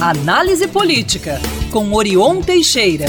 Análise Política, com Orion Teixeira.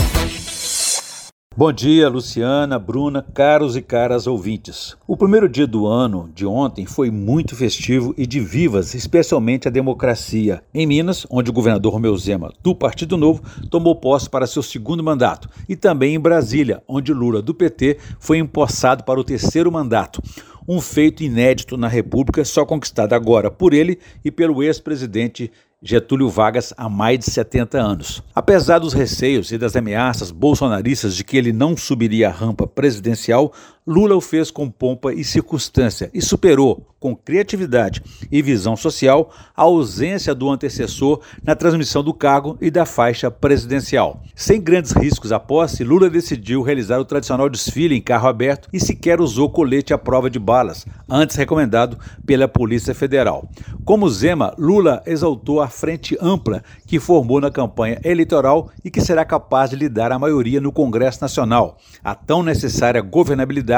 Bom dia, Luciana, Bruna, caros e caras ouvintes. O primeiro dia do ano de ontem foi muito festivo e de vivas, especialmente a democracia. Em Minas, onde o governador Romeu Zema, do Partido Novo, tomou posse para seu segundo mandato, e também em Brasília, onde Lula, do PT, foi empossado para o terceiro mandato um feito inédito na República, só conquistado agora por ele e pelo ex-presidente Getúlio Vargas há mais de 70 anos. Apesar dos receios e das ameaças bolsonaristas de que ele não subiria a rampa presidencial, Lula o fez com pompa e circunstância e superou, com criatividade e visão social, a ausência do antecessor na transmissão do cargo e da faixa presidencial. Sem grandes riscos à posse, Lula decidiu realizar o tradicional desfile em carro aberto e sequer usou colete à prova de balas, antes recomendado pela Polícia Federal. Como Zema, Lula exaltou a frente ampla que formou na campanha eleitoral e que será capaz de lidar a maioria no Congresso Nacional, a tão necessária governabilidade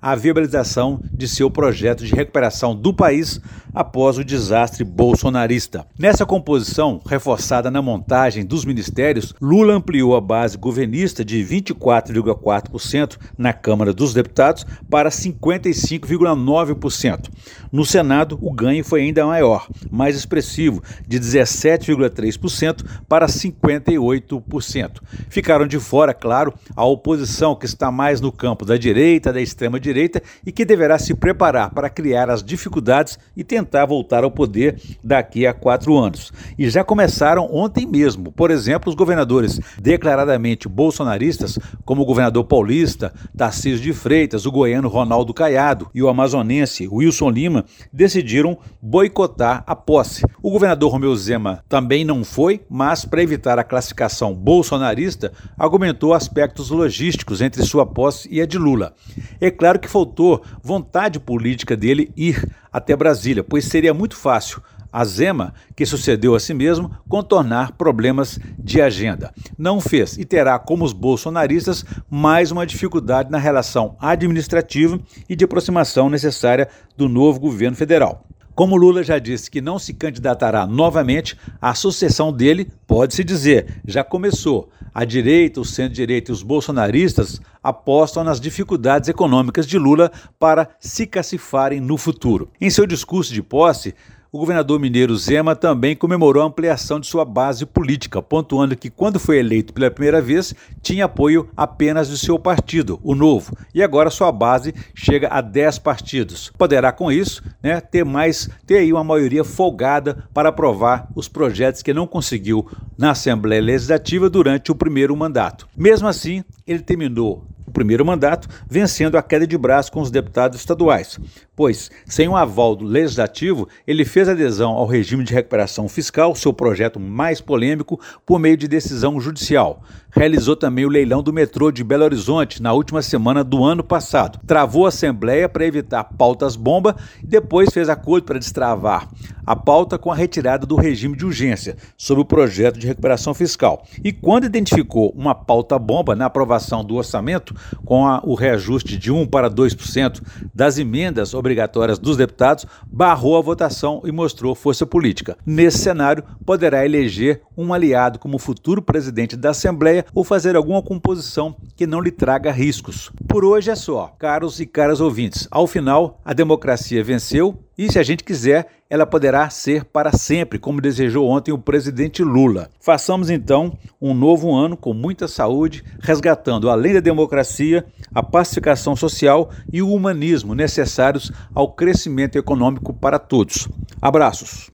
a viabilização de seu projeto de recuperação do país após o desastre bolsonarista. Nessa composição, reforçada na montagem dos ministérios, Lula ampliou a base governista de 24,4% na Câmara dos Deputados para 55,9%. No Senado, o ganho foi ainda maior, mais expressivo, de 17,3% para 58%. Ficaram de fora, claro, a oposição que está mais no campo da direita, da extrema-direita e que deverá se preparar para criar as dificuldades e tentar voltar ao poder daqui a quatro anos. E já começaram ontem mesmo. Por exemplo, os governadores declaradamente bolsonaristas, como o governador paulista Tarcísio de Freitas, o goiano Ronaldo Caiado e o amazonense Wilson Lima, decidiram boicotar a posse. O governador Romeu Zema também não foi, mas para evitar a classificação bolsonarista, argumentou aspectos logísticos entre sua posse e a de Lula. É claro que faltou vontade política dele ir até Brasília, pois seria muito fácil a Zema, que sucedeu a si mesmo, contornar problemas de agenda. Não fez e terá, como os bolsonaristas, mais uma dificuldade na relação administrativa e de aproximação necessária do novo governo federal. Como Lula já disse que não se candidatará novamente, a sucessão dele, pode-se dizer, já começou. A direita, o centro-direita e os bolsonaristas apostam nas dificuldades econômicas de Lula para se cacifarem no futuro. Em seu discurso de posse, o governador mineiro Zema também comemorou a ampliação de sua base política, pontuando que, quando foi eleito pela primeira vez, tinha apoio apenas do seu partido, o Novo, e agora sua base chega a 10 partidos. Poderá, com isso, né, ter mais, ter aí uma maioria folgada para aprovar os projetos que não conseguiu na Assembleia Legislativa durante o primeiro mandato. Mesmo assim, ele terminou primeiro mandato, vencendo a queda de braço com os deputados estaduais, pois, sem um aval do legislativo, ele fez adesão ao regime de recuperação fiscal, seu projeto mais polêmico, por meio de decisão judicial. Realizou também o leilão do metrô de Belo Horizonte na última semana do ano passado. Travou a Assembleia para evitar pautas bomba e depois fez acordo para destravar a pauta com a retirada do regime de urgência sobre o projeto de recuperação fiscal. E quando identificou uma pauta bomba na aprovação do orçamento, com a, o reajuste de 1 para 2% das emendas obrigatórias dos deputados, barrou a votação e mostrou força política. Nesse cenário, poderá eleger um aliado como futuro presidente da Assembleia ou fazer alguma composição que não lhe traga riscos. Por hoje é só, caros e caras ouvintes. Ao final, a democracia venceu e, se a gente quiser, ela poderá ser para sempre, como desejou ontem o presidente Lula. Façamos então um novo ano com muita saúde, resgatando, além da democracia, a pacificação social e o humanismo necessários ao crescimento econômico para todos. Abraços.